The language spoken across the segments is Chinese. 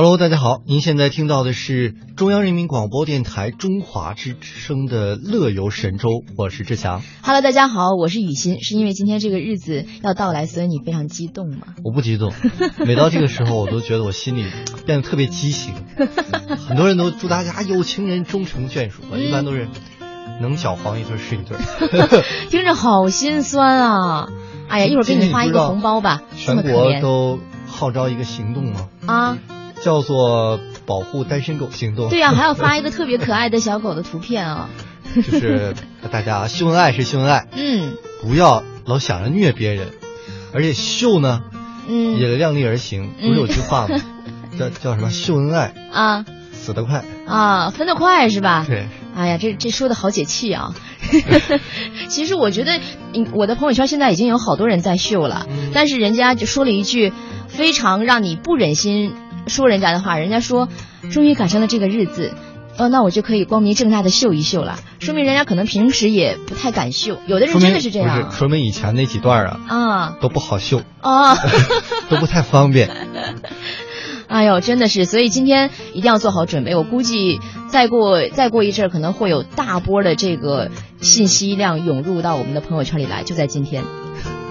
Hello，大家好，您现在听到的是中央人民广播电台中华之声的《乐游神州》，我是志强。Hello，大家好，我是雨欣。是因为今天这个日子要到来，所以你非常激动吗？我不激动，每到这个时候，我都觉得我心里变得特别畸形。很多人都祝大家有情人终成眷属，我一般都是能搅黄一对是一对。听着好心酸啊！哎呀，一会儿给你发一个红包吧。全国都号召一个行动吗？啊，叫做保护单身狗行动。对呀、还要发一个特别可爱的小狗的图片啊。就是大家秀恩爱是秀恩爱，嗯不要老想着虐别人，而且秀呢嗯也量力而行。不是有句话吗？叫叫什么？秀恩爱啊死得快。啊，分得快是吧？对，哎呀，这这说的好解气啊！其实我觉得，嗯我的朋友圈现在已经有好多人在秀了，嗯但是人家就说了一句非常让你不忍心说人家的话，人家说，终于赶上了这个日子。哦，那我就可以光明正大的秀一秀了，说明人家可能平时也不太敢秀，有的人真的是这样不是，说明以前那几段啊啊都不好秀，哦，都不太方便。哎呦，真的是，所以今天一定要做好准备。我估计再过再过一阵儿，可能会有大波的这个信息量涌入到我们的朋友圈里来，就在今天。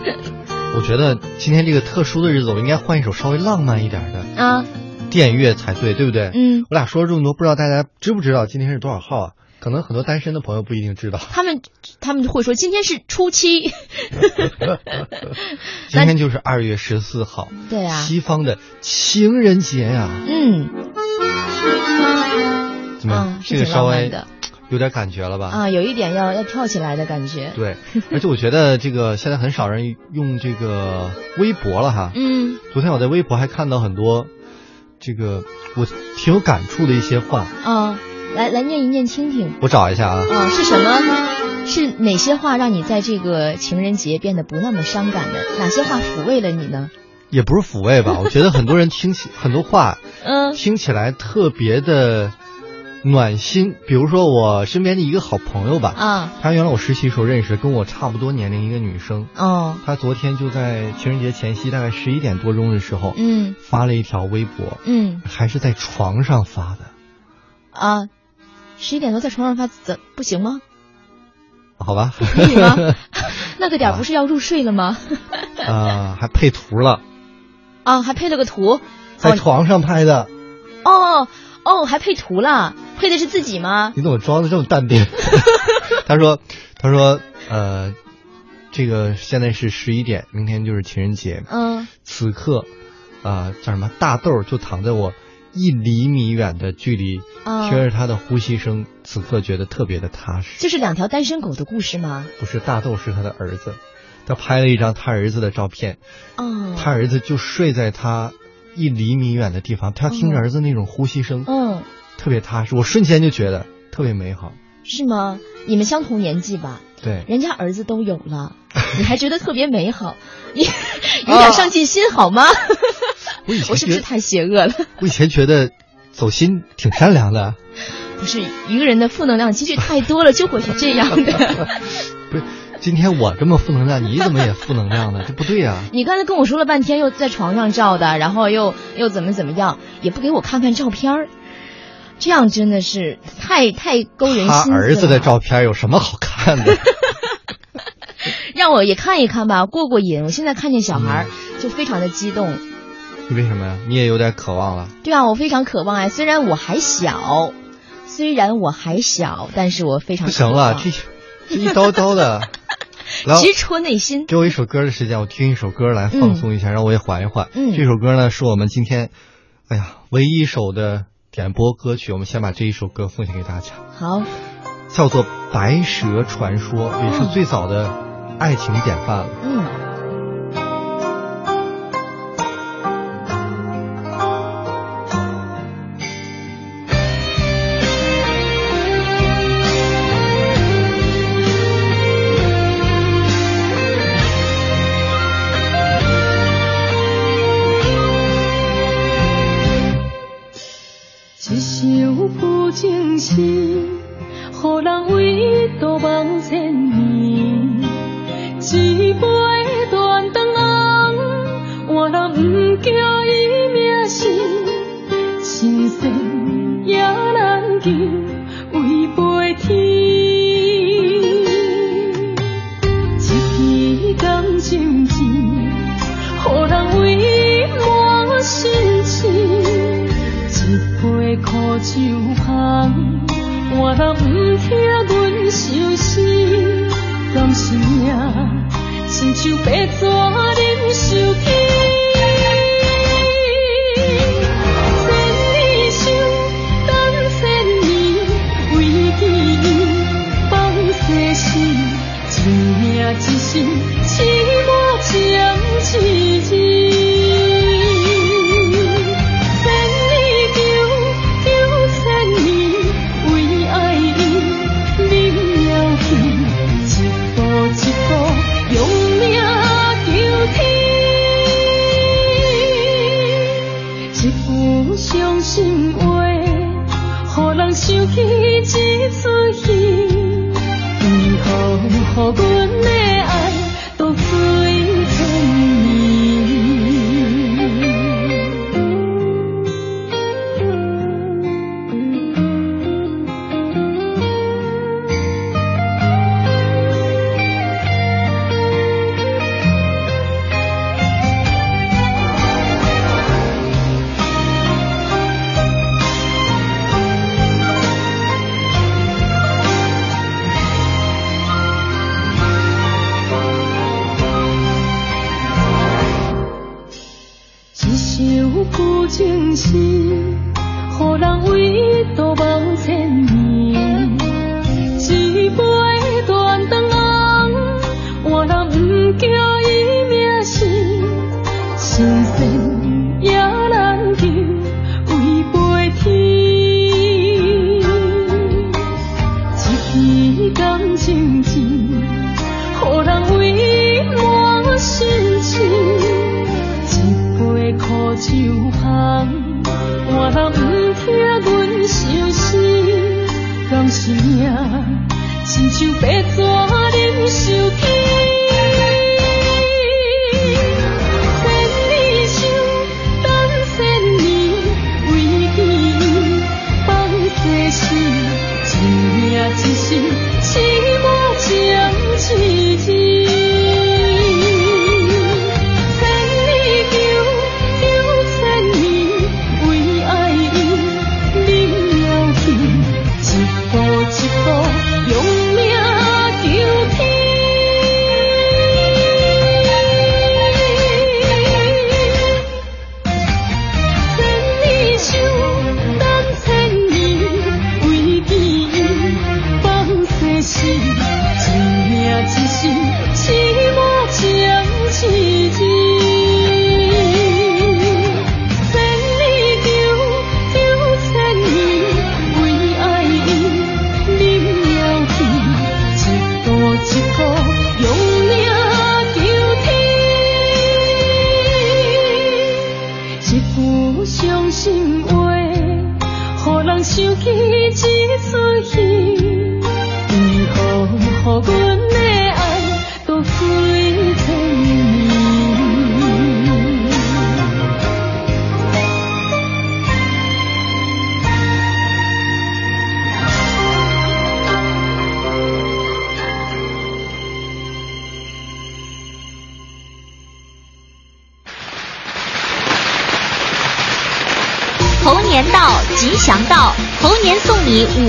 我觉得今天这个特殊的日子，我应该换一首稍微浪漫一点的啊，电乐才对，对不对？嗯，我俩说了这么多，不知道大家知不知道今天是多少号啊？可能很多单身的朋友不一定知道。他们他们会说今天是初七，今天就是二月十四号，对啊，西方的情人节呀、嗯怎么样？嗯，这个稍微有点感觉了吧？啊，有一点要要跳起来的感觉。对，而且我觉得这个现在很少人用这个微博了哈。嗯昨天我在微博还看到很多这个我挺有感触的一些话，啊，来来念一念听听我找一下啊。啊，是什么？是哪些话让你在这个情人节变得不那么伤感的？哪些话抚慰了你呢？也不是抚慰吧，我觉得很多人听起 很多话嗯听起来特别的暖心。比如说我身边的一个好朋友吧，啊她原来我实习时候认识，跟我差不多年龄一个女生。哦她昨天就在情人节前夕，大概十一点多钟的时候，嗯发了一条微博，嗯还是在床上发的。啊，十一点多在床上发怎不行吗？好吧，可以吗？那个点不是要入睡了吗？啊、还配图了，啊，还配了个图。在床上拍的。哦哦，还配图了，配的是自己吗？你怎么装的这么淡定？他说，他说，呃，这个现在是十一点，明天就是情人节。嗯此刻，啊、叫什么？大豆就躺在我一厘米远的距离，啊听着他的呼吸声，此刻觉得特别的踏实。这是两条单身狗的故事吗？不是大豆，是他的儿子。他拍了一张他儿子的照片，哦，他儿子就睡在他一厘米远的地方，他听着儿子那种呼吸声，嗯，特别踏实。我瞬间就觉得特别美好。是吗？你们相同年纪吧？对，人家儿子都有了，你还觉得特别美好？你 有点上进心好吗？我以前 我是不是太邪恶了？我以前觉得走心挺善良的，不是一个人的负能量积聚太多了，就会是这样的。不是？今天我这么负能量，你怎么也负能量呢？这不对呀、你刚才跟我说了半天，又在床上照的，然后又又怎么怎么样，也不给我看看照片儿，这样真的是太太勾人心思了。儿子的照片有什么好看的？让我也看一看吧，过过瘾。我现在看见小孩就非常的激动。你为什么呀？你也有点渴望了。对啊，我非常渴望哎，虽然我还小，虽然我还小，但是我非常不行了，渴望这这一刀刀的，来 直戳内心。给我一首歌的时间，我听一首歌来放松一下，让我也缓一缓。嗯这首歌呢是我们今天，哎呀，唯一一首的点播歌曲。我们先把这一首歌奉献给大家，好，叫做《白蛇传说》，也是最早的爱情典范了。嗯。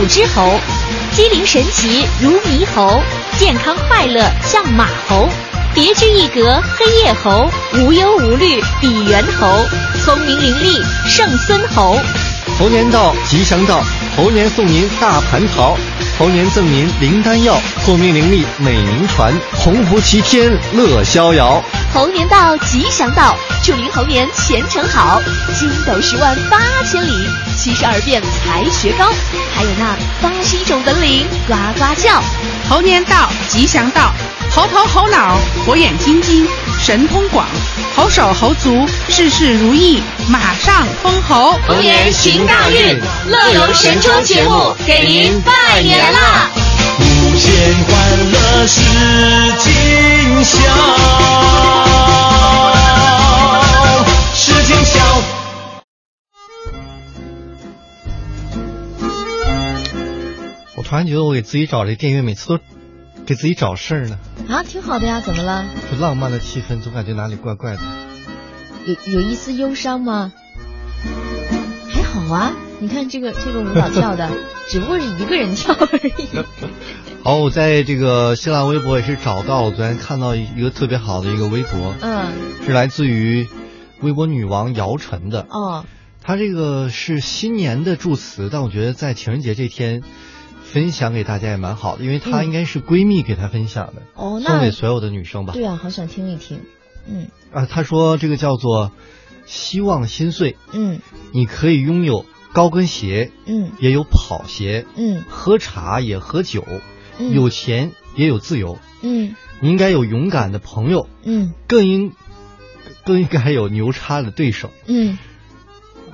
之猴，机灵神奇如猕猴，健康快乐像马猴，别具一格黑夜猴，无忧无虑比猿猴，聪明伶俐胜孙猴。猴年到，吉祥到，猴年送您大蟠桃，猴年赠您灵丹药，聪明伶俐美名传，鸿福齐天乐逍遥。猴年到，吉祥到，祝您猴年前程好，筋斗十万八千里。七十二变才学高，还有那八十一种本领呱呱叫。猴年到，吉祥到，猴头猴脑，火眼金睛，神通广，猴手猴足，事事如意，马上封侯。龙年行大运，乐游神州节目给您拜年啦！无限欢乐是今宵。突然觉得我给自己找这电影，每次都给自己找事儿呢。啊，挺好的呀，怎么了？这浪漫的气氛，总感觉哪里怪怪的。有有一丝忧伤吗？还好啊，你看这个这个舞蹈跳的，只不过是一个人跳而已。好，我在这个新浪微博也是找到了，昨天看到一个特别好的一个微博，嗯，是来自于微博女王姚晨的。哦，她这个是新年的祝词，但我觉得在情人节这天分享给大家也蛮好的，因为她应该是闺蜜给她分享的，哦，那送给所有的女生吧。对啊，好想听一听。嗯啊，她说这个叫做希望心碎，嗯你可以拥有高跟鞋，嗯也有跑鞋，嗯喝茶也喝酒，嗯，有钱也有自由。嗯你应该有勇敢的朋友，嗯更应更应该有牛叉的对手。嗯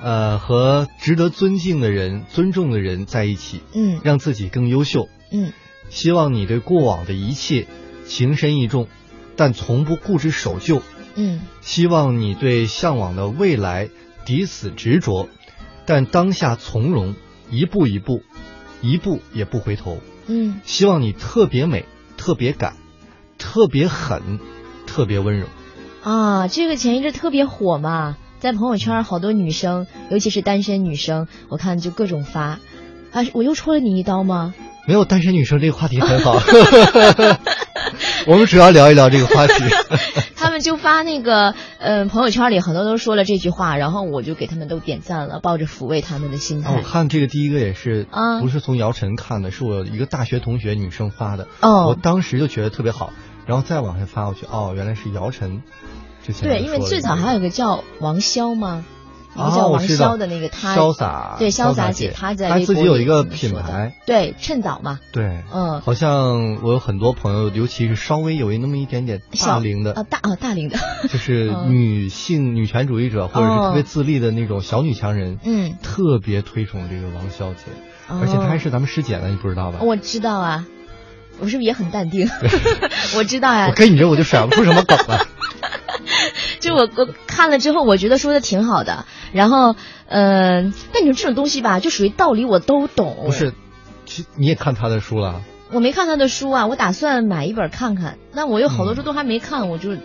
呃，和值得尊敬的人、尊重的人在一起，嗯让自己更优秀。嗯希望你对过往的一切情深意重，但从不固执守旧。嗯希望你对向往的未来抵死执着，但当下从容，一步一步，一步也不回头。嗯希望你特别美，特别敢，特别狠，特别温柔。啊，这个前一阵特别火嘛，在朋友圈好多女生，尤其是单身女生，我看就各种发。啊，我又戳了你一刀吗？没有单身女生这个话题很好，我们主要聊一聊这个话题。他们就发那个，呃，朋友圈里很多都说了这句话，然后我就给他们都点赞了，抱着抚慰他们的心啊，我。看这个第一个也是，啊不是从姚晨看的，是我一个大学同学女生发的。哦我当时就觉得特别好，然后再往下发过去，哦，原来是姚晨之前对，因为最早还有一个叫王潇吗，一个叫王潇的那个，她潇洒对潇洒姐，她在她自己有一个品牌，对，趁早嘛，对，嗯，好像我有很多朋友，尤其是稍微有一那么一点点大小龄的，啊大啊大龄的，就是嗯女性女权主义者或者是特别自立的那种小女强人，嗯，特别推崇这个王潇姐，而且她还是咱们师姐呢，你不知道吧？哦我知道啊，我是不是也很淡定？我知道呀、我跟你这我就甩不出什么梗来。就我我看了之后，我觉得说的挺好的。然后，嗯、但你说这种东西吧，就属于道理我都懂。不是，其实你也看他的书了。我没看他的书啊，我打算买一本看看。那我有好多书都还没看，我就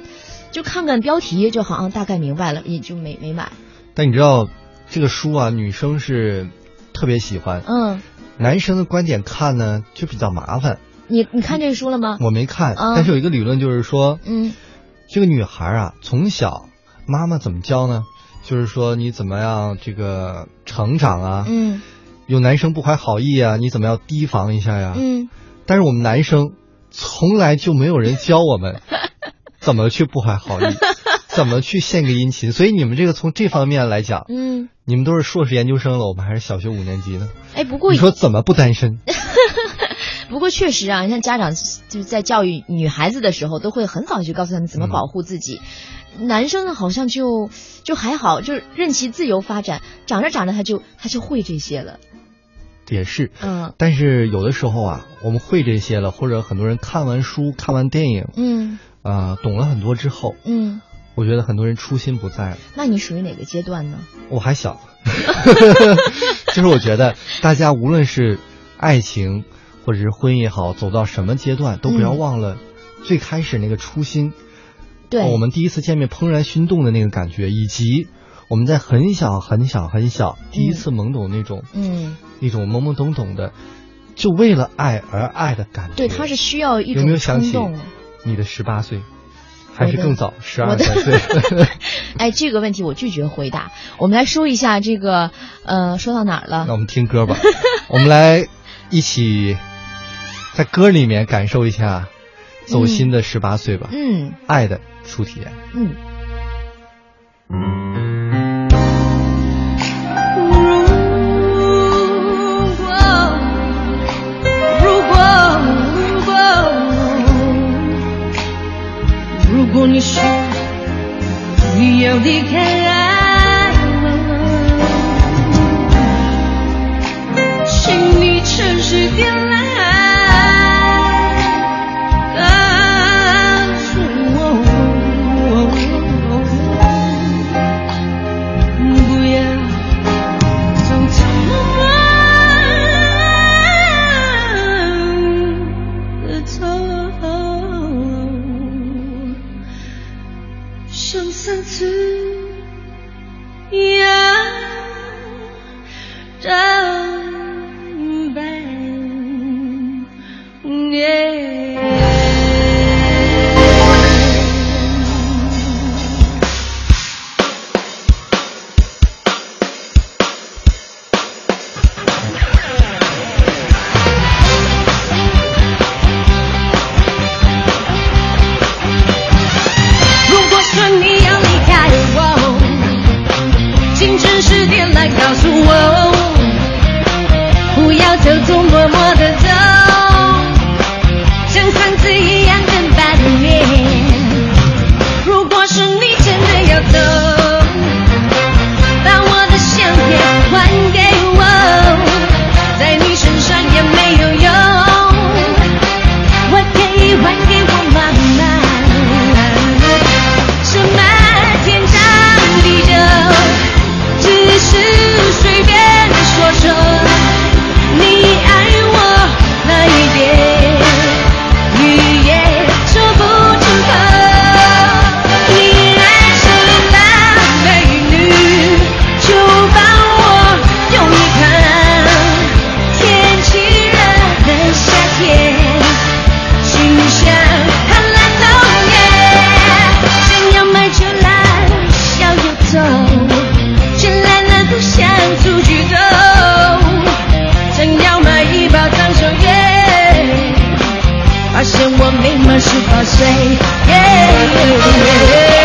就看看标题，就好像大概明白了，也就没没买。但你知道这个书啊，女生是特别喜欢，嗯，男生的观点看呢就比较麻烦。你你看这个书了吗？我没看，啊但是有一个理论就是说，嗯这个女孩啊，从小妈妈怎么教呢？就是说你怎么样这个成长啊，嗯有男生不怀好意啊，你怎么样提防一下呀？嗯，但是我们男生从来就没有人教我们 怎么去不怀好意，怎么去献个殷勤。所以你们这个从这方面来讲，嗯，你们都是硕士研究生了，我们还是小学五年级呢。哎，不过你说怎么不单身？不过确实啊，你看家长就是在教育女孩子的时候，都会很早就告诉他们怎么保护自己。男生呢，好像就就还好，就是任其自由发展，长着长着他就他就会这些了。也是，嗯但是有的时候啊，我们会这些了，或者很多人看完书、看完电影，嗯啊、懂了很多之后，嗯，我觉得很多人初心不在了。那你属于哪个阶段呢？我还小，就是我觉得大家无论是爱情或者是婚姻也好，走到什么阶段，都不要嗯忘了最开始那个初心。对，我们第一次见面怦然心动的那个感觉，以及我们在很小很小很小第一次懵懂那种、嗯，那种懵懵懂懂的，就为了爱而爱的感觉。对，他是需要一有没有种想动。你的十八岁，还是更早，十二三岁？哎，这个问题我拒绝回答。我们来说一下这个，呃，说到哪儿了那？我们听歌吧，我们来一起在歌里面感受一下走心的十八岁吧，嗯爱的初体验。嗯。如果如果如果你说你要离开，城市点亮 yeah. 发现我没满十八岁。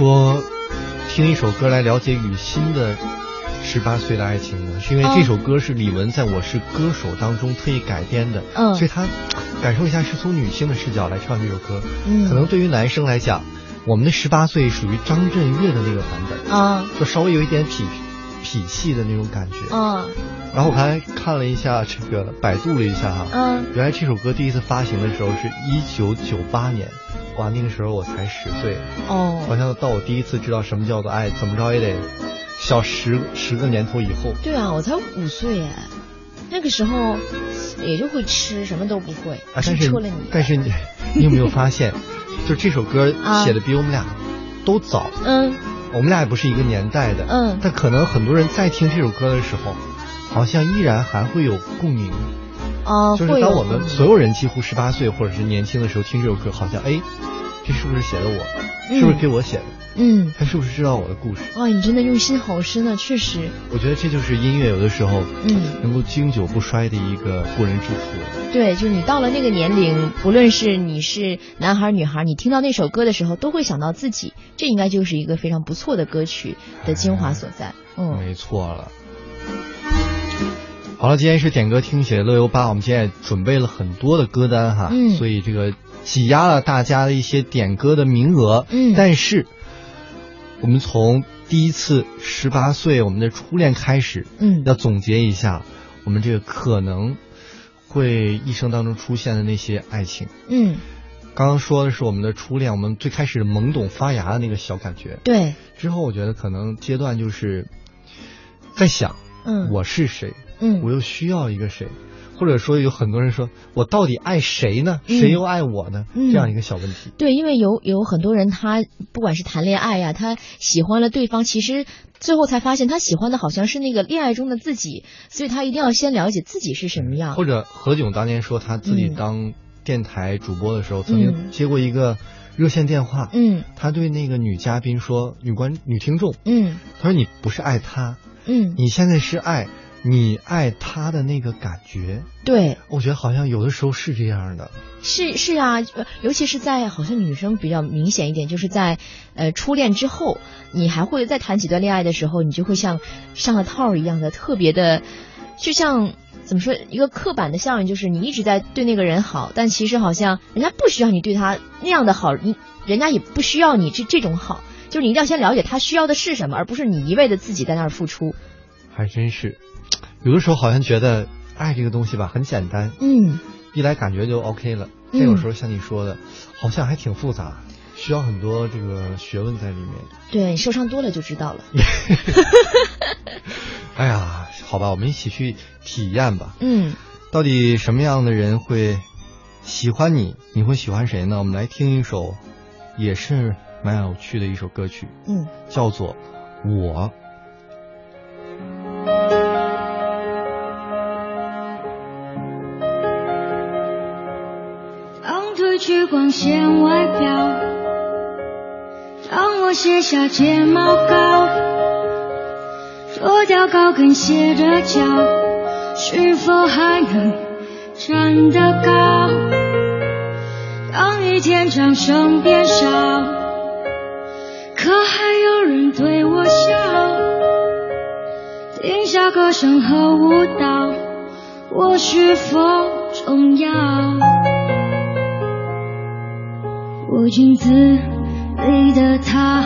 说听一首歌来了解雨欣的十八岁的爱情呢？是因为这首歌是李玟在《我是歌手》当中特意改编的，嗯，所以他感受一下是从女性的视角来唱这首歌。嗯，可能对于男生来讲，我们的十八岁属于张震岳的那个版本，啊，就稍微有一点痞痞气的那种感觉，嗯。然后我还看了一下这个，百度了一下哈，嗯，原来这首歌第一次发行的时候是一九九八年。哇，那个时候我才十岁哦，好像到我第一次知道什么叫做爱，怎么着也得小十十个年头以后。对啊，我才五岁哎，那个时候也就会吃，什么都不会。啊，但是你，但是你你有没有发现，就这首歌写的比我们俩都早。嗯，我们俩也不是一个年代的。嗯，但可能很多人在听这首歌的时候，好像依然还会有共鸣。啊，就是当我们所有人几乎十八岁或者是年轻的时候听这首歌，好像哎，这是不是写的我？是不是给我写的？嗯，他是不是知道我的故事？哇，你真的用心好深啊，确实。我觉得这就是音乐有的时候，嗯，能够经久不衰的一个过人之处。对，就是你到了那个年龄，不论是你是男孩女孩，你听到那首歌的时候，都会想到自己，这应该就是一个非常不错的歌曲的精华所在。嗯，没错了。好了，今天是点歌听写乐游吧，我们今天也准备了很多的歌单哈，嗯，所以这个挤压了大家的一些点歌的名额，嗯，但是我们从第一次十八岁我们的初恋开始，嗯，要总结一下我们这个可能会一生当中出现的那些爱情，嗯，刚刚说的是我们的初恋，我们最开始懵懂发芽的那个小感觉，对，之后我觉得可能阶段就是在想，嗯，我是谁。嗯，我又需要一个谁，或者说有很多人说我到底爱谁呢？嗯、谁又爱我呢？嗯、这样一个小问题。对，因为有有很多人，他不管是谈恋爱呀、啊，他喜欢了对方，其实最后才发现他喜欢的好像是那个恋爱中的自己，所以他一定要先了解自己是什么样。或者何炅当年说他自己当电台主播的时候，嗯、曾经接过一个热线电话，嗯，他对那个女嘉宾说，女观女听众，嗯，他说你不是爱他，嗯，你现在是爱。你爱他的那个感觉，对，我觉得好像有的时候是这样的。是是啊，尤其是在好像女生比较明显一点，就是在呃初恋之后，你还会再谈几段恋爱的时候，你就会像上了套一样的，特别的，就像怎么说一个刻板的效应，就是你一直在对那个人好，但其实好像人家不需要你对他那样的好，你人家也不需要你这这种好，就是你一定要先了解他需要的是什么，而不是你一味的自己在那儿付出。还真是，有的时候好像觉得爱这个东西吧很简单，嗯，一来感觉就 OK 了，但有时候像你说的，好像还挺复杂。需要很多这个学问在里面。对，受伤多了就知道了。哎呀，好吧，我们一起去体验吧。嗯，到底什么样的人会喜欢你？你会喜欢谁呢？我们来听一首，也是蛮有趣的一首歌曲。嗯，叫做《我》。去光鲜外表。让我卸下睫毛膏，脱掉高跟鞋的脚，是否还能站得高？当一天掌声变少，可还有人对我笑？停下歌声和舞蹈，我是否重要？我镜子。里的他，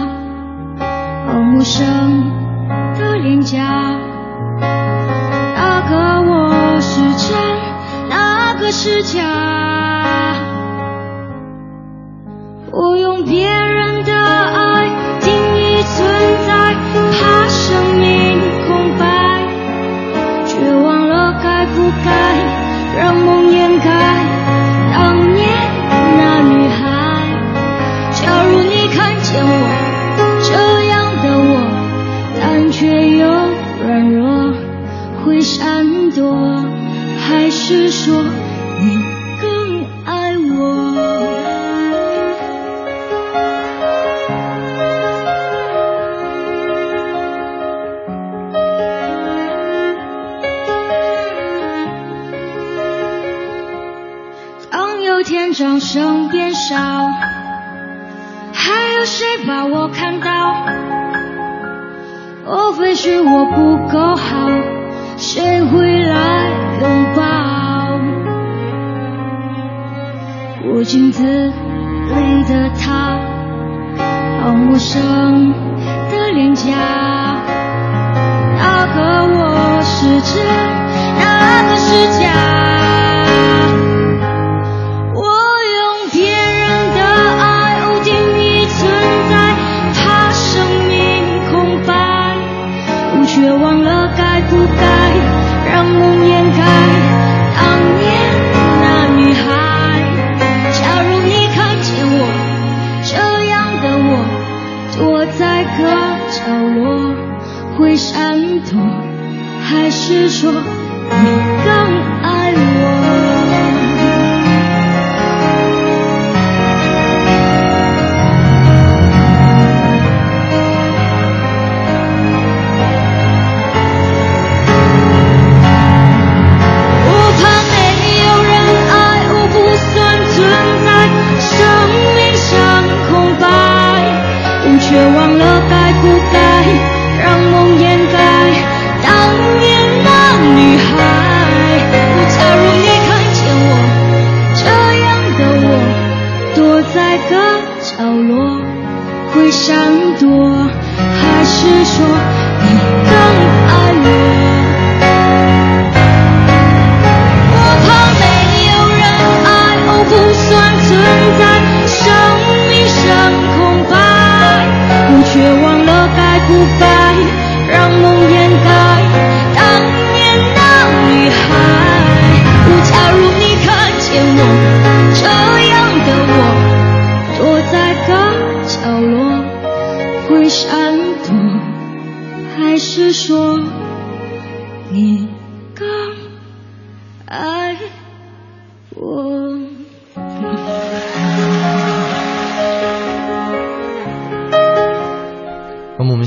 好陌生的脸颊。那个我是真，那个是假？我用别人声变少，还有谁把我看到？莫非是我不够好？谁会来拥抱？我镜子里的他，好陌生的脸颊。哪个我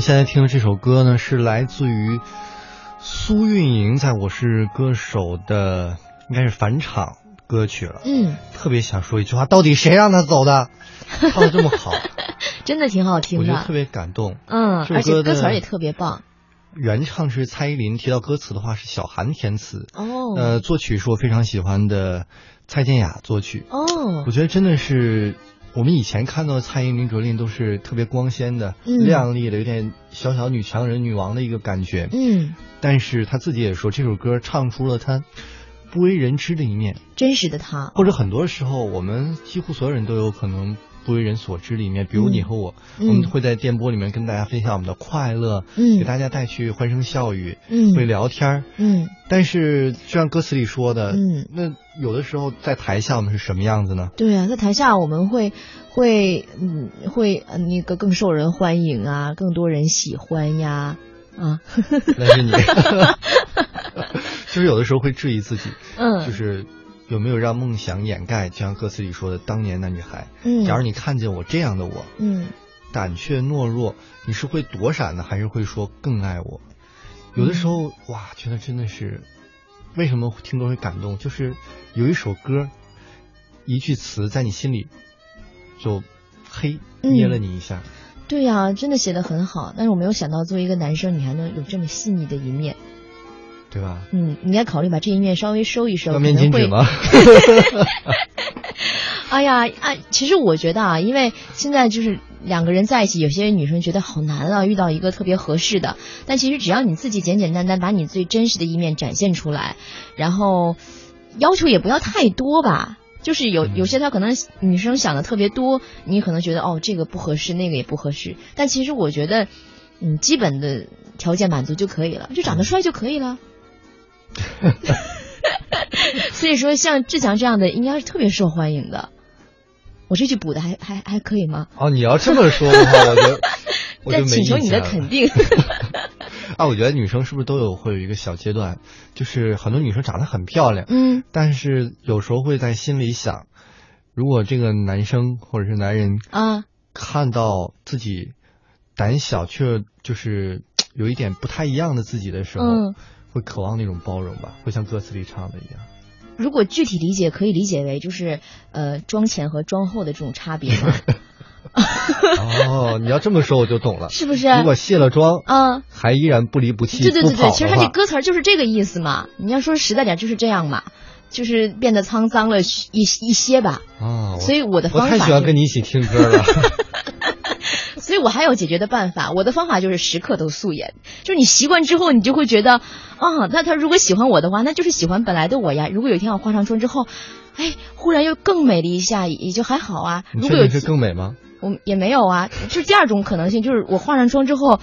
现在听的这首歌呢，是来自于。苏运莹在我是歌手的应该是返场歌曲了，嗯，特别想说一句话，到底谁让他走的？唱的这么好，真的挺好听的，我觉得特别感动，嗯，而且歌词也特别棒。原唱是蔡依林，提到歌词的话是小韩填词。哦。呃，作曲是我非常喜欢的蔡健雅作曲。哦。我觉得真的是我们以前看到蔡依林、卓琳都是特别光鲜的、嗯、亮丽的，有点小小女强人、女王的一个感觉。嗯。但是她自己也说，这首歌唱出了她不为人知的一面，真实的她。或者很多时候，我们几乎所有人都有可能。不为人所知里面，比如你和我，嗯、我们会在电波里面跟大家分享我们的快乐，嗯，给大家带去欢声笑语，嗯，会聊天，嗯。但是就像歌词里说的，嗯，那有的时候在台下我们是什么样子呢？对啊，在台下我们会会嗯会那个更受人欢迎啊，更多人喜欢呀啊。那是你，就是有的时候会质疑自己，嗯，就是。有没有让梦想掩盖？就像歌词里说的，当年那女孩。嗯，假如你看见我这样的我，嗯，胆怯懦弱，你是会躲闪呢，还是会说更爱我？有的时候，嗯、哇，觉得真的是，为什么听歌会感动？就是有一首歌，一句词在你心里，就嘿捏了你一下。嗯、对呀、啊，真的写的很好。但是我没有想到，作为一个男生，你还能有这么细腻的一面。对吧？嗯，你应该考虑把这一面稍微收一收。要面巾纸吗？哎呀啊！其实我觉得啊，因为现在就是两个人在一起，有些女生觉得好难啊，遇到一个特别合适的。但其实只要你自己简简单单把你最真实的一面展现出来，然后要求也不要太多吧。就是有有些他可能女生想的特别多，你可能觉得哦这个不合适，那个也不合适。但其实我觉得，嗯，基本的条件满足就可以了，就长得帅就可以了。所以说，像志强这样的应该是特别受欢迎的。我这句补的还还还可以吗？哦，你要这么说的话，我就 我就没请求你的肯定。啊，我觉得女生是不是都有会有一个小阶段，就是很多女生长得很漂亮，嗯，但是有时候会在心里想，如果这个男生或者是男人啊，看到自己胆小却就是有一点不太一样的自己的时候，嗯。会渴望那种包容吧，会像歌词里唱的一样。如果具体理解，可以理解为就是呃妆前和妆后的这种差别吗？哦，你要这么说我就懂了，是不是？如果卸了妆，啊，还依然不离不弃，对对对对，其实他这这歌词就是这个意思嘛。你要说实在点，就是这样嘛，就是变得沧桑了一一些吧。啊，所以我的方法我太喜欢跟你一起听歌了。我还有解决的办法，我的方法就是时刻都素颜，就是你习惯之后，你就会觉得，啊，那他如果喜欢我的话，那就是喜欢本来的我呀。如果有一天我化上妆之后，哎，忽然又更美了一下，也就还好啊。如果有是更美吗？我也没有啊，就是第二种可能性，就是我化上妆之后，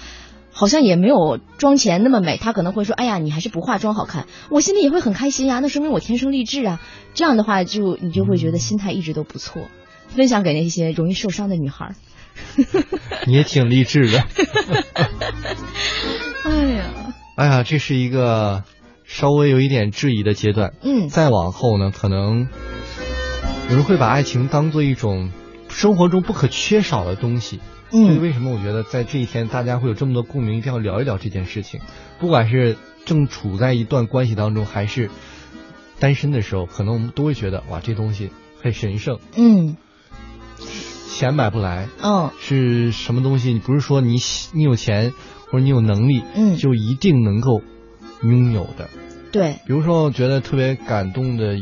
好像也没有妆前那么美。他可能会说，哎呀，你还是不化妆好看。我心里也会很开心呀，那说明我天生丽质啊。这样的话，就你就会觉得心态一直都不错。分享给那些容易受伤的女孩。你也挺励志的。哎呀，哎呀，这是一个稍微有一点质疑的阶段。嗯，再往后呢，可能有人会把爱情当做一种生活中不可缺少的东西。嗯，所以为什么我觉得在这一天大家会有这么多共鸣，一定要聊一聊这件事情。不管是正处在一段关系当中，还是单身的时候，可能我们都会觉得哇，这东西很神圣。嗯。钱买不来，嗯，是什么东西？你不是说你你有钱或者你有能力，嗯，就一定能够拥有的。对，比如说，我觉得特别感动的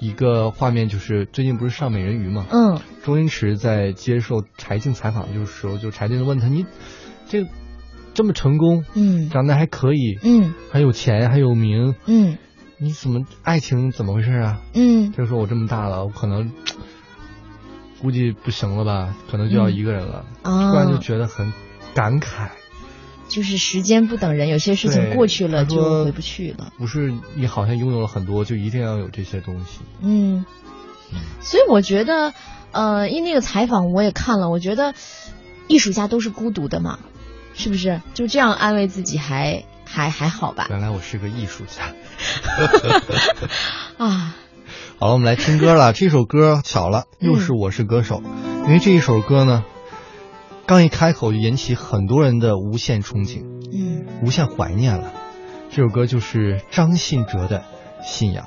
一个画面，就是最近不是上美人鱼嘛，嗯，周星驰在接受柴静采访的时候，就柴静问他：“你这这么成功，嗯，长得还可以，嗯，还有钱，还有名，嗯，你怎么爱情怎么回事啊？”嗯，他说：“我这么大了，我可能。”估计不行了吧，可能就要一个人了。嗯、突然就觉得很感慨，就是时间不等人，有些事情过去了就回不去了。不是你好像拥有了很多，就一定要有这些东西。嗯，所以我觉得，呃，因为那个采访我也看了，我觉得艺术家都是孤独的嘛，是不是？就这样安慰自己还还还好吧？原来我是个艺术家 啊。好了，我们来听歌了。这首歌巧了，又是《我是歌手》嗯，因为这一首歌呢，刚一开口就引起很多人的无限憧憬，嗯，无限怀念了。这首歌就是张信哲的《信仰》。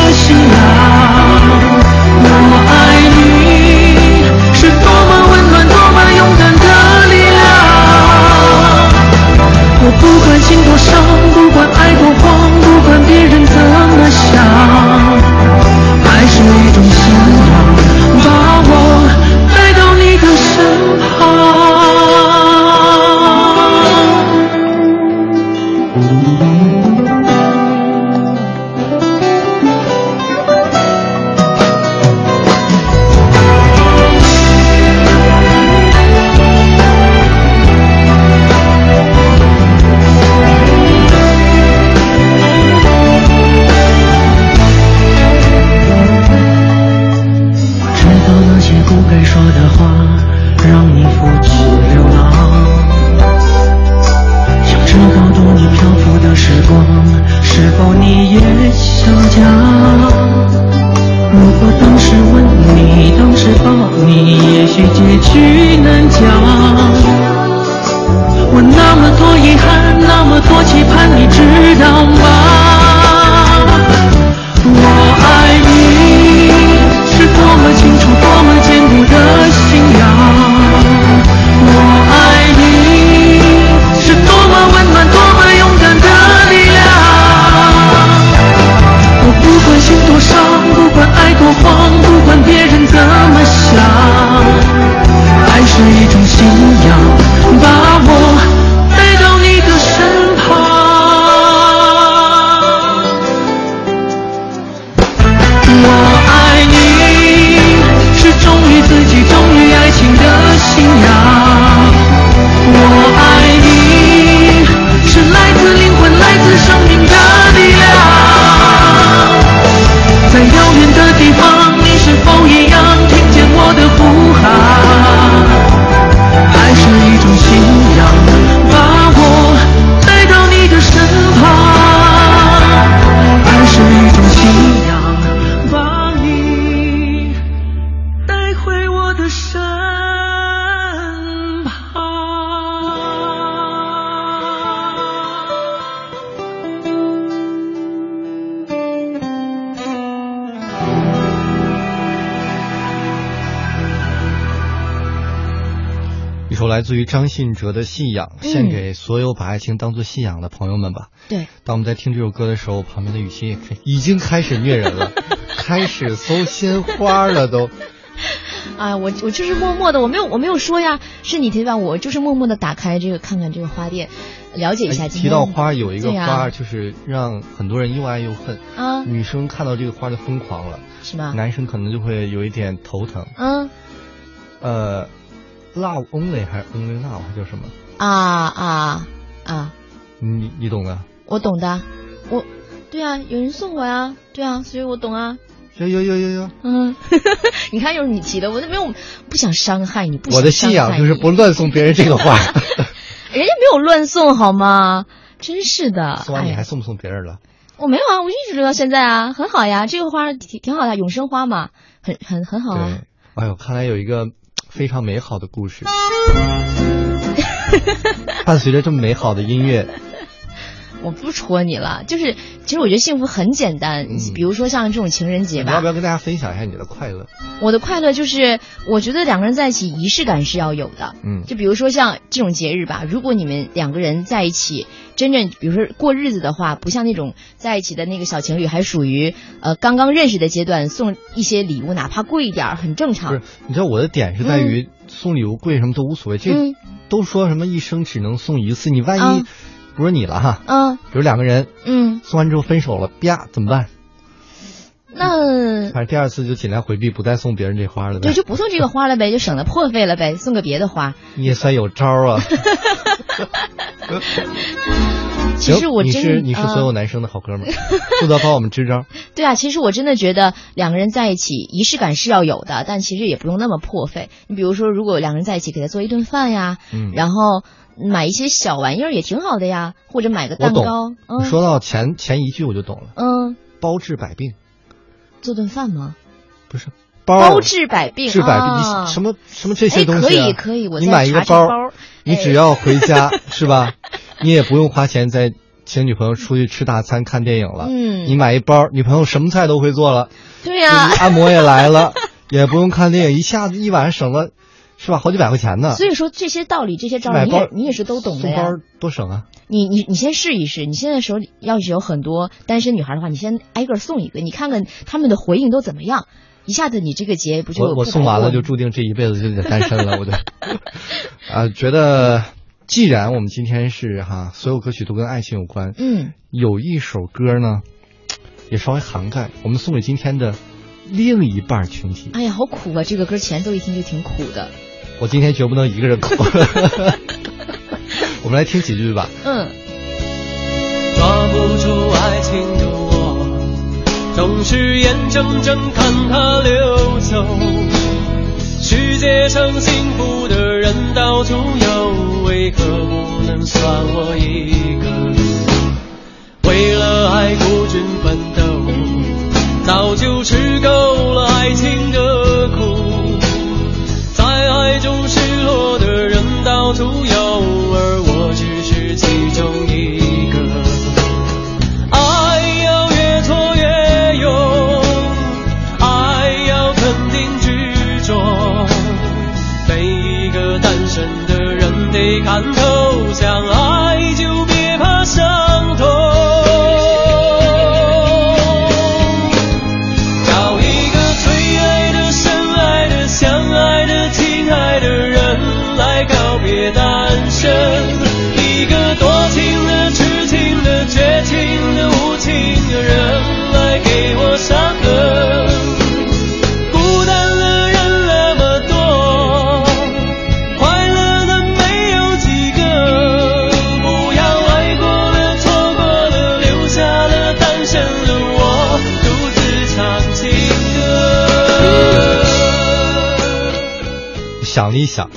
管别人怎么想。来自于张信哲的信仰，献给所有把爱情当做信仰的朋友们吧。对，当我们在听这首歌的时候，旁边的雨欣也已经开始虐人了，开始搜鲜花了都。啊，我我就是默默的，我没有我没有说呀，是你提吧？我就是默默的打开这个看看这个花店，了解一下。提到花，有一个花就是让很多人又爱又恨啊。女生看到这个花就疯狂了，是吗？男生可能就会有一点头疼。嗯，呃。Love only 还是 only love 还叫什么？啊啊啊！你你懂的？我懂的，我对啊，有人送我呀，对啊，所以我懂啊。有有有有有。嗯，你看又是你提的，我都没有不想伤害你，不我的信仰就是不乱送别人这个花。人家没有乱送好吗？真是的。送完你还送不送别人了？我没有啊，我一直留到现在啊，很好呀，这个花挺挺好的，永生花嘛，很很很好啊。哎呦，看来有一个。非常美好的故事，伴随着这么美好的音乐，我不戳你了，就是其实我觉得幸福很简单，比如说像这种情人节吧。你要不要跟大家分享一下你的快乐？我的快乐就是，我觉得两个人在一起仪式感是要有的。嗯，就比如说像这种节日吧，如果你们两个人在一起，真正比如说过日子的话，不像那种在一起的那个小情侣，还属于呃刚刚认识的阶段，送一些礼物，哪怕贵一点，很正常。不是，你知道我的点是在于送礼物贵什么都无所谓，这都说什么一生只能送一次，你万一。不是你了哈，嗯，比如两个人，嗯，送完之后分手了，啪，怎么办？那反正第二次就尽量回避，不再送别人这花了呗。对，就不送这个花了呗，就省得破费了呗，送个别的花。你也算有招啊。其实我你是你是所有男生的好哥们，负责帮我们支招。对啊，其实我真的觉得两个人在一起仪式感是要有的，但其实也不用那么破费。你比如说，如果两个人在一起，给他做一顿饭呀，嗯，然后。买一些小玩意儿也挺好的呀，或者买个蛋糕。你说到前前一句我就懂了。嗯，包治百病，做顿饭吗？不是，包治百病，治百病。你什么什么这些东西？可以可以，我你买一个包，你只要回家 是吧？你也不用花钱再请女朋友出去吃大餐看电影了。嗯，你买一包，女朋友什么菜都会做了。对呀，按摩也来了，也不用看电影，一下子一晚上省了。是吧？好几百块钱呢。所以说这些道理，这些招你也你也是都懂的呀。送包多省啊！你你你先试一试。你现在手里要是有很多单身女孩的话，你先挨个送一个，你看看他们的回应都怎么样。一下子你这个节不就我我送完了就注定这一辈子就得单身了。我就 啊，觉得既然我们今天是哈，所有歌曲都跟爱情有关，嗯，有一首歌呢，也稍微涵盖，我们送给今天的另一半群体。哎呀，好苦啊！这个歌前奏一听就挺苦的。我今天绝不能一个人哭，我们来听几句吧。嗯。抓不住爱情的我，总是眼睁睁看它溜走。世界上幸福的人到处有，为何不能算我一个？为了爱孤军奋斗，早就想了一想。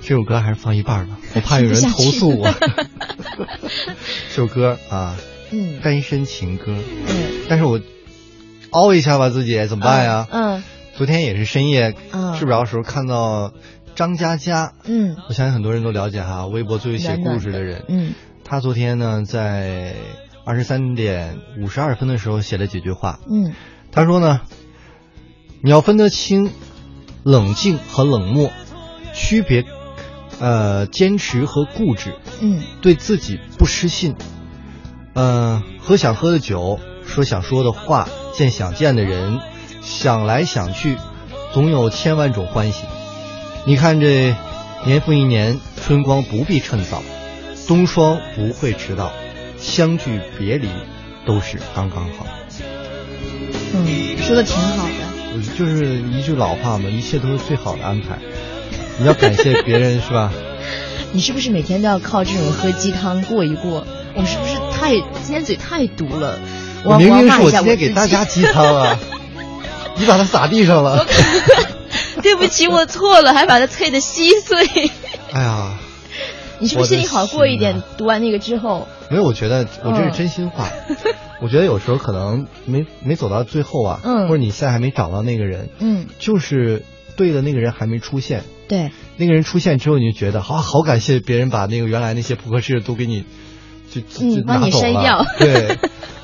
这首歌还是放一半吧，我怕有人投诉我。这首歌啊，嗯，单身情歌，嗯，但是我凹一下吧，自己怎么办呀？嗯，昨天也是深夜睡不着的时候看到张嘉佳，嗯，我相信很多人都了解哈，微博最会写故事的人，嗯，他昨天呢在二十三点五十二分的时候写了几句话，嗯，他说呢，你要分得清冷静和冷漠，区别。呃，坚持和固执，嗯，对自己不失信，呃，喝想喝的酒，说想说的话，见想见的人，想来想去，总有千万种欢喜。你看这年复一年，春光不必趁早，冬霜不会迟到，相聚别离都是刚刚好。嗯，说的挺好的。就是一句老话嘛，一切都是最好的安排。你要感谢别人是吧？你是不是每天都要靠这种喝鸡汤过一过？我是不是太今天嘴太毒了？我明明是我今天给大家鸡汤啊！你把它撒地上了。对不起，我错了，还把它啐的稀碎。哎呀，你是不是心里好过一点？读完那个之后，没有，我觉得我这是真心话。我觉得有时候可能没没走到最后啊，嗯，或者你现在还没找到那个人，嗯，就是对的那个人还没出现。对，那个人出现之后，你就觉得好好感谢别人把那个原来那些不合适的都给你就拿走了掉对，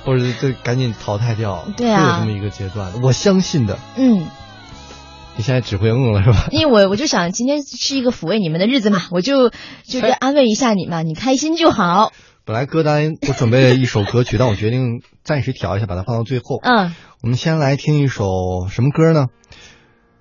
或者就赶紧淘汰掉，对啊会有这么一个阶段。我相信的，嗯，你现在只会嗯了是吧？因为我我就想今天是一个抚慰你们的日子嘛，我就就是安慰一下你嘛，你开心就好。本来歌单我准备了一首歌曲，但我决定暂时调一下，把它放到最后。嗯，我们先来听一首什么歌呢？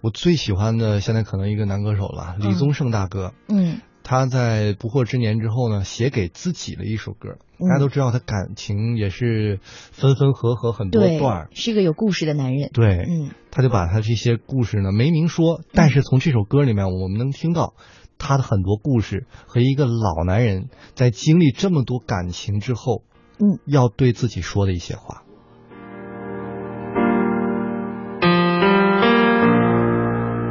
我最喜欢的现在可能一个男歌手了，李宗盛大哥。嗯他在不惑之年之后呢，写给自己的一首歌。嗯大家都知道他感情也是分分合合很多段儿，，是个有故事的男人。对，嗯他就把他这些故事呢没明说，但是从这首歌里面我们能听到他的很多故事和一个老男人在经历这么多感情之后，嗯，要对自己说的一些话。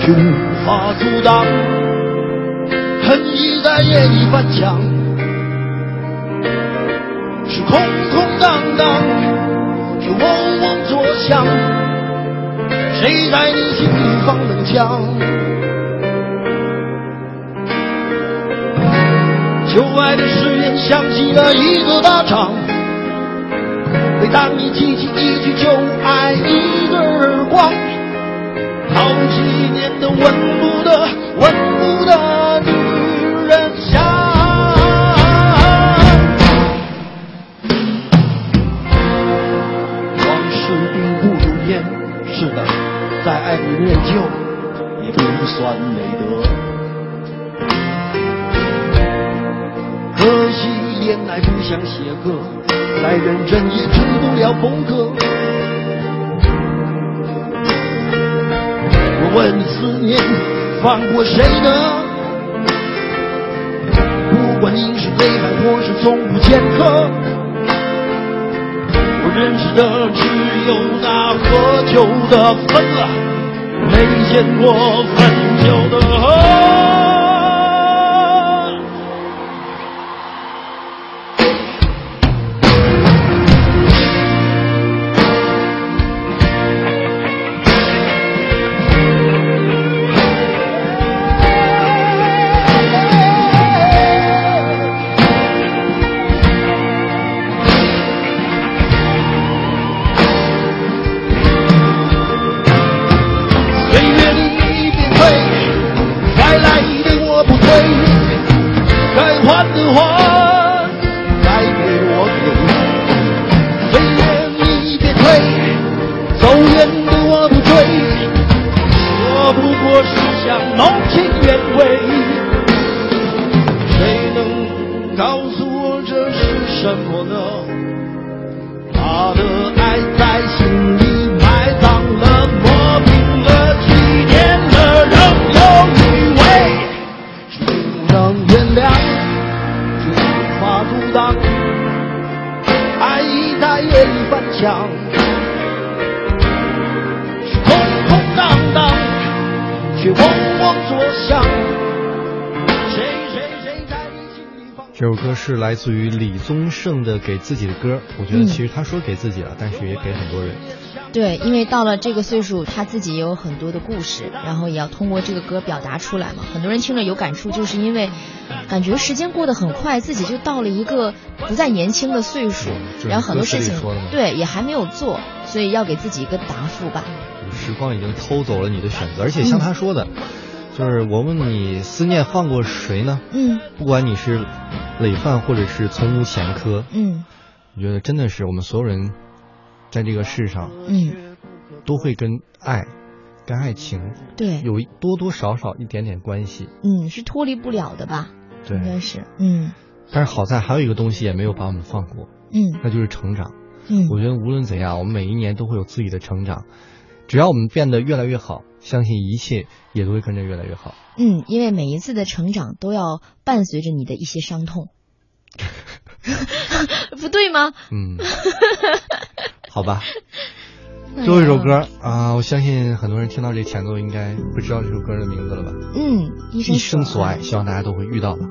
却无法阻挡，恨意在夜里翻墙，是空空荡荡，却嗡嗡作响。谁在你心里放冷枪？旧爱的誓言响起了一个巴掌，每当你记起一句旧爱，一个耳光。好几年都闻不得、闻不得女人香，往事并不如烟。是的，再爱你念旧，也不算美德。可惜恋爱不像写歌，再认真也成不了风格。问你思念放过谁呢？不管你是背叛或是从不见客，我认识的只有那喝酒的分了，没见过分酒的来自于李宗盛的给自己的歌，我觉得嗯其实他说给自己了，但是也给很多人。对，因为到了这个岁数，他自己也有很多的故事，然后也要通过这个歌表达出来嘛。很多人听了有感触，就是因为感觉时间过得很快，自己就到了一个不再年轻的岁数，就是然后很多事情对也还没有做，所以要给自己一个答复吧。时光已经偷走了你的选择，而且像他说的，就是我问你，思念放过谁呢？嗯不管你是累犯或者是从无前科，嗯我觉得真的是我们所有人在这个世上嗯，都会跟爱、跟爱情对，有多多少少一点点关系。嗯是脱离不了的吧？对应该是，嗯但是好在还有一个东西也没有把我们放过，嗯那就是成长。嗯我觉得无论怎样，我们每一年都会有自己的成长。只要我们变得越来越好，相信一切也都会跟着越来越好。嗯，因为每一次的成长都要伴随着你的一些伤痛。不对吗？嗯，好吧。最后一首歌啊，我相信很多人听到这前奏应该会知道这首歌的名字了吧？嗯，一生所爱，希望大家都会遇到吧。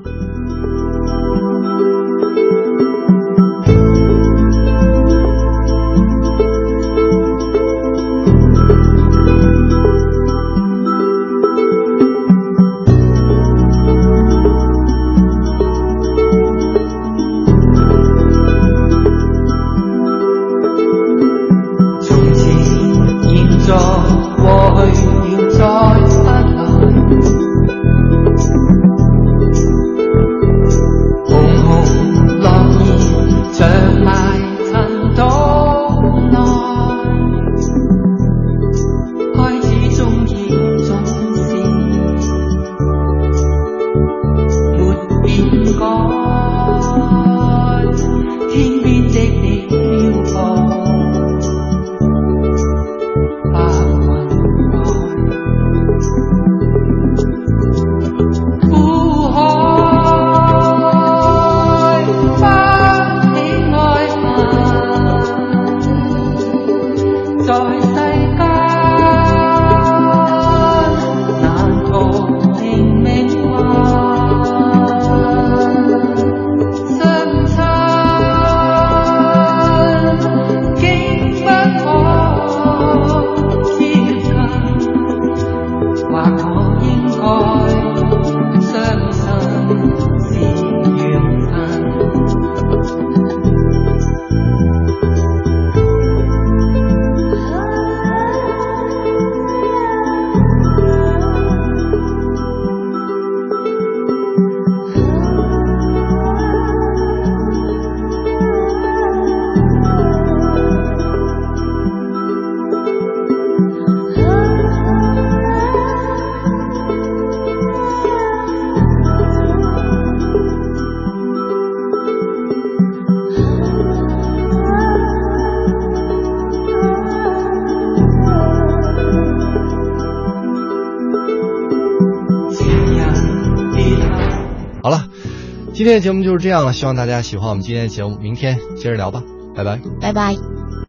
天节目就是这样了，希望大家喜欢我们今天的节目，明天接着聊吧，拜拜，拜拜。